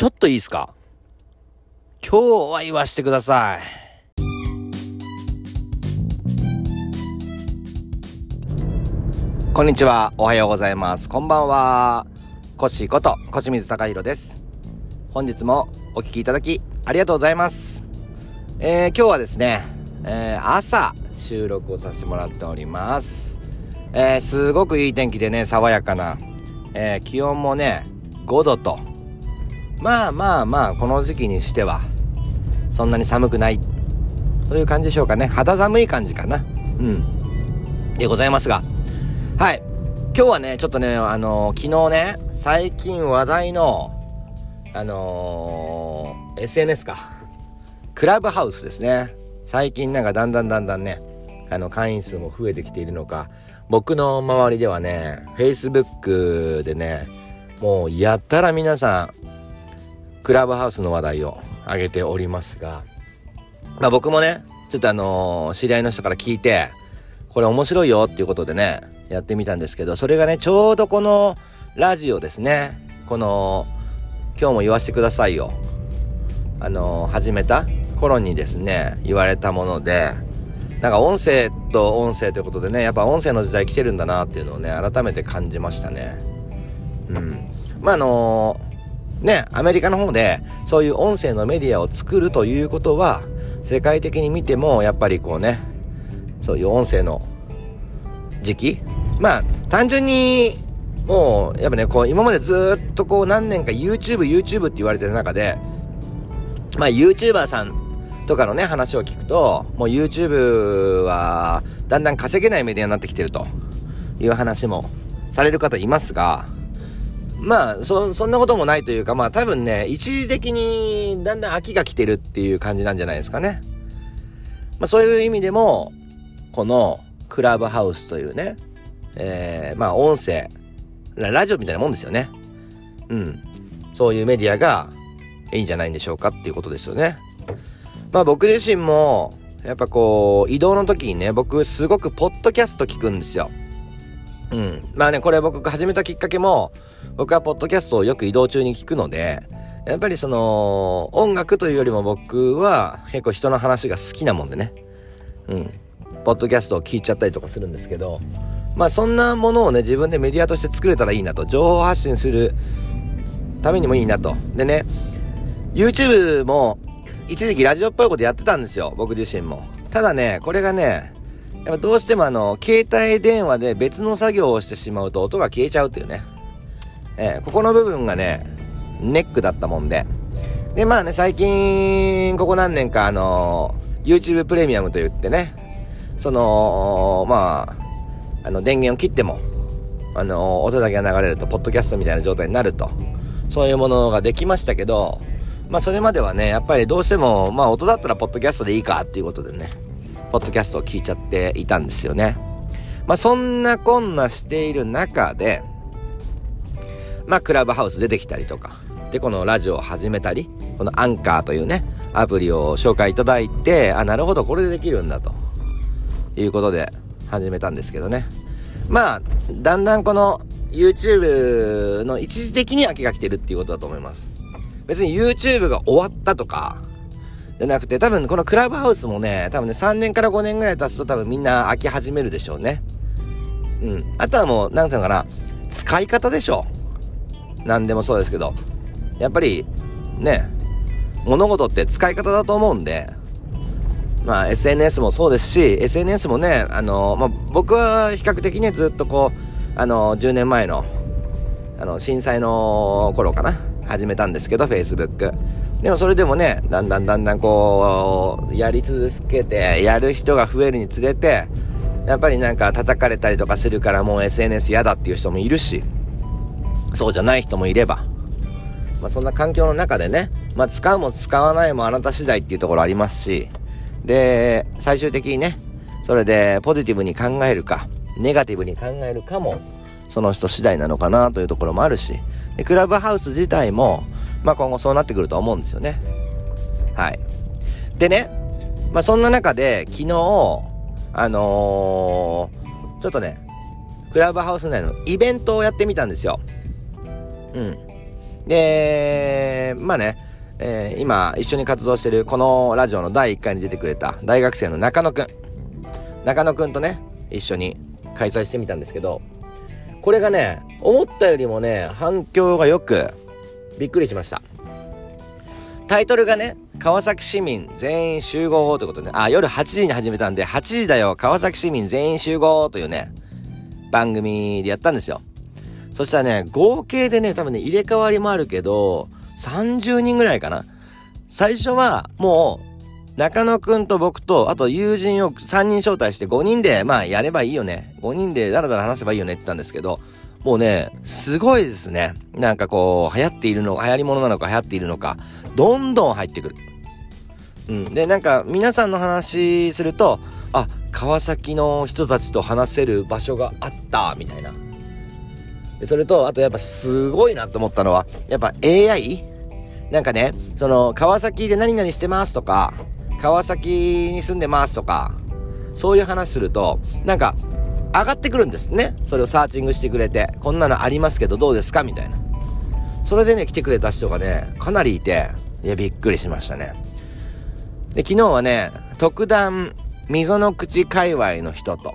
ちょっといいですか？今日は言わしてください。こんにちは。おはようございます。こんばんは。コシこと、こしみずたかひろです。本日もお聴きいただき、ありがとうございます。えー、今日はですね、えー、朝、収録をさせてもらっております。えー、すごくいい天気でね、爽やかな、えー、気温もね、5度と、まあまあまあ、この時期にしては、そんなに寒くない、という感じでしょうかね。肌寒い感じかな。うん。でございますが、はい。今日はね、ちょっとね、あのー、昨日ね、最近話題の、あのー、SNS か。クラブハウスですね。最近なんかだんだんだんだんね、あの、会員数も増えてきているのか、僕の周りではね、Facebook でね、もうやったら皆さん、クラブハウスの話題を上げておりますが、まあ僕もね、ちょっとあのー、知り合いの人から聞いて、これ面白いよっていうことでね、やってみたんですけど、それがね、ちょうどこのラジオですね、この、今日も言わせてくださいよ。あのー、始めた頃にですね、言われたもので、なんか音声と音声ということでね、やっぱ音声の時代来てるんだなっていうのをね、改めて感じましたね。うん。まあ、あのー、ね、アメリカの方で、そういう音声のメディアを作るということは、世界的に見ても、やっぱりこうね、そういう音声の時期まあ、単純に、もう、やっぱね、こう、今までずっとこう、何年か YouTube、YouTube って言われてる中で、まあ、YouTuber さんとかのね、話を聞くと、もう YouTube は、だんだん稼げないメディアになってきてるという話もされる方いますが、まあ、そ、そんなこともないというか、まあ多分ね、一時的にだんだん秋が来てるっていう感じなんじゃないですかね。まあそういう意味でも、このクラブハウスというね、えー、まあ音声、ラジオみたいなもんですよね。うん。そういうメディアがいいんじゃないんでしょうかっていうことですよね。まあ僕自身も、やっぱこう、移動の時にね、僕すごくポッドキャスト聞くんですよ。うん。まあね、これ僕が始めたきっかけも、僕はポッドキャストをよく移動中に聞くので、やっぱりその、音楽というよりも僕は結構人の話が好きなもんでね。うん。ポッドキャストを聞いちゃったりとかするんですけど、まあそんなものをね、自分でメディアとして作れたらいいなと。情報発信するためにもいいなと。でね、YouTube も一時期ラジオっぽいことやってたんですよ。僕自身も。ただね、これがね、やっぱどうしてもあの、携帯電話で別の作業をしてしまうと音が消えちゃうっていうね。えー、ここの部分がね、ネックだったもんで。で、まあね、最近、ここ何年かあの、YouTube プレミアムと言ってね、その、まあ、あの、電源を切っても、あの、音だけが流れると、ポッドキャストみたいな状態になると。そういうものができましたけど、まあそれまではね、やっぱりどうしても、まあ音だったらポッドキャストでいいかっていうことでね、ポッドキャストを聞いちゃっていたんですよね。まあそんなこんなしている中で、まあクラブハウス出てきたりとか、で、このラジオを始めたり、このアンカーというね、アプリを紹介いただいて、あ、なるほど、これでできるんだと、いうことで始めたんですけどね。まあ、だんだんこの YouTube の一時的に飽きが来てるっていうことだと思います。別に YouTube が終わったとか、じゃなくて、多分このクラブハウスもね、多分ね、3年から5年ぐらい経つと多分みんな飽き始めるでしょうね。うん。あとはもう、なんていうのかな、使い方でしょ。何でもそうですけど。やっぱり、ね、物事って使い方だと思うんで、まあ SNS もそうですし、SNS もね、あの、まあ僕は比較的ね、ずっとこう、あの、10年前の、あの、震災の頃かな。始めたんですけど、Facebook。でもそれでもね、だんだんだんだんこう、やり続けて、やる人が増えるにつれて、やっぱりなんか叩かれたりとかするからもう SNS 嫌だっていう人もいるし、そうじゃない人もいれば、まあそんな環境の中でね、まあ使うも使わないもあなた次第っていうところありますし、で、最終的にね、それでポジティブに考えるか、ネガティブに考えるかも、その人次第なのかなというところもあるし、でクラブハウス自体も、まあ今後そうなってくると思うんですよね。はい。でね、まあそんな中で昨日、あのー、ちょっとね、クラブハウス内のイベントをやってみたんですよ。うん。で、まあね、えー、今一緒に活動してるこのラジオの第1回に出てくれた大学生の中野くん。中野くんとね、一緒に開催してみたんですけど、これがね、思ったよりもね、反響がよく、びっくりしました。タイトルがね、川崎市民全員集合ということで、ね、あ、夜8時に始めたんで、8時だよ、川崎市民全員集合というね、番組でやったんですよ。そしたらね、合計でね、多分ね、入れ替わりもあるけど、30人ぐらいかな。最初は、もう、中野くんと僕と、あと友人を3人招待して5人で、まあやればいいよね。5人でダラダラ話せばいいよねって言ったんですけど、もうね、すごいですね。なんかこう、流行っているの、流行り物なのか流行っているのか、どんどん入ってくる。うん。で、なんか皆さんの話すると、あ、川崎の人たちと話せる場所があった、みたいな。それと、あとやっぱすごいなと思ったのは、やっぱ AI? なんかね、その、川崎で何々してますとか、川崎に住んでますとか、そういう話すると、なんか、上がってくるんですね。それをサーチングしてくれて、こんなのありますけどどうですか？みたいな。それでね、来てくれた人がね、かなりいて、いや、びっくりしましたね。で、昨日はね、特段、溝の口界隈の人と、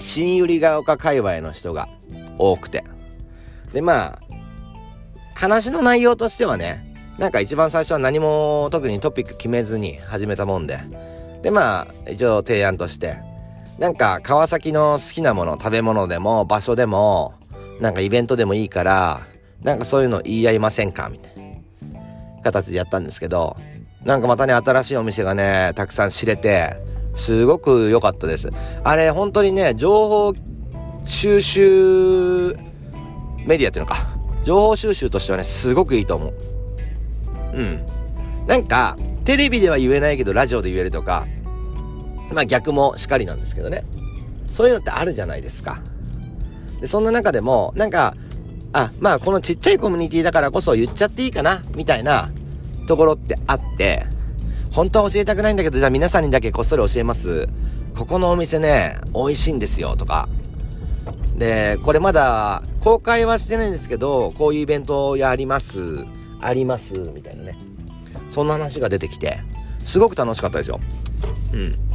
新百合ヶ丘界隈の人が多くて。で、まあ、話の内容としてはね、なんか一番最初は何も特にトピック決めずに始めたもんで。で、まあ、一応提案として、なんか川崎の好きなもの、食べ物でも場所でも、なんかイベントでもいいから、なんかそういうの言い合いませんか？みたいな形でやったんですけど、なんかまたね、新しいお店がね、たくさん知れて、すごく良かったです。あれ、本当にね、情報収集メディアっていうのか。情報収集としてはね、すごくいいと思う。うん。なんか、テレビでは言えないけど、ラジオで言えるとか、まあ逆もしかりなんですけどね。そういうのってあるじゃないですか。で、そんな中でも、なんか、あ、まあこのちっちゃいコミュニティだからこそ言っちゃっていいかな、みたいなところってあって、本当は教えたくないんだけど、じゃあ皆さんにだけこっそり教えます。ここのお店ね、美味しいんですよ、とか。で、これまだ公開はしてないんですけど、こういうイベントをやります、あります、みたいなね。そんな話が出てきて、すごく楽しかったですよ。うん。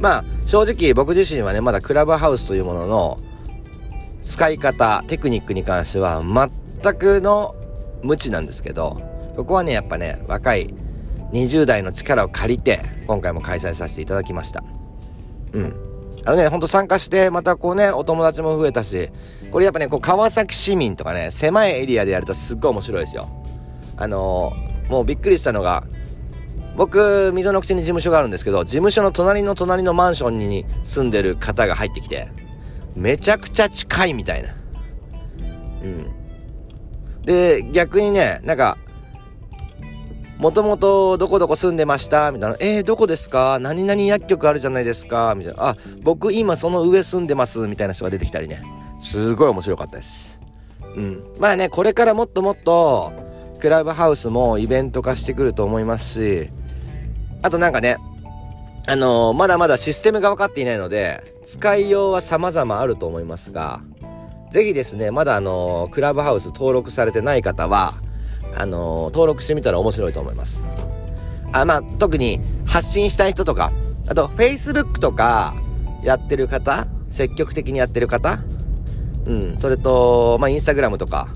まあ、正直僕自身はね、まだクラブハウスというものの使い方、テクニックに関しては全くの無知なんですけど、ここはね、やっぱね、若い20代の力を借りて、今回も開催させていただきました。うん。あのね、ほんと参加して、またこうね、お友達も増えたし、これやっぱね、こう、川崎市民とかね、狭いエリアでやるとすっごい面白いですよ。あのー、もうびっくりしたのが、僕、溝の口に事務所があるんですけど、事務所の隣の隣のマンションに住んでる方が入ってきて、めちゃくちゃ近いみたいな。うん。で、逆にね、なんか、もともとどこどこ住んでました？みたいな。えー、どこですか？何々薬局あるじゃないですか？みたいな。あ、僕今その上住んでますみたいな人が出てきたりね。すごい面白かったです。うん。まあね、これからもっともっと、クラブハウスもイベント化してくると思いますし、あとなんかね、あのー、まだまだシステムが分かっていないので、使いようは様々あると思いますが、ぜひですね、まだあのー、クラブハウス登録されてない方は、あのー、登録してみたら面白いと思います。あ、まあ、特に発信したい人とか、あと、Facebook とかやってる方、積極的にやってる方、うん、それと、まあ、Instagram とか、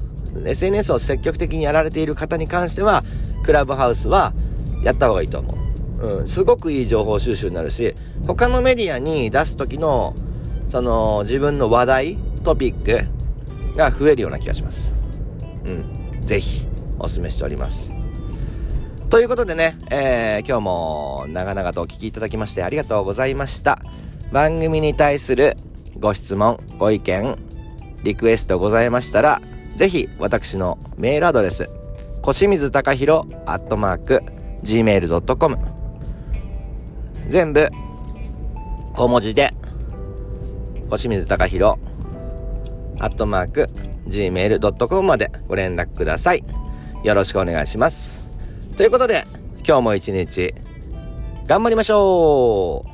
SNS を積極的にやられている方に関しては、クラブハウスはやった方がいいと思う。うん、すごくいい情報収集になるし、他のメディアに出す時の、その、自分の話題、トピックが増えるような気がします。うん。ぜひ、お勧めしております。ということでね、えー、今日も長々とお聞きいただきましてありがとうございました。番組に対するご質問、ご意見、リクエストございましたら、ぜひ私のメールアドレス、小清水隆弘アットマーク gmail.com 全部小文字で星水貴弘アットマーク gmail.com までご連絡ください。よろしくお願いします。ということで、今日も一日頑張りましょう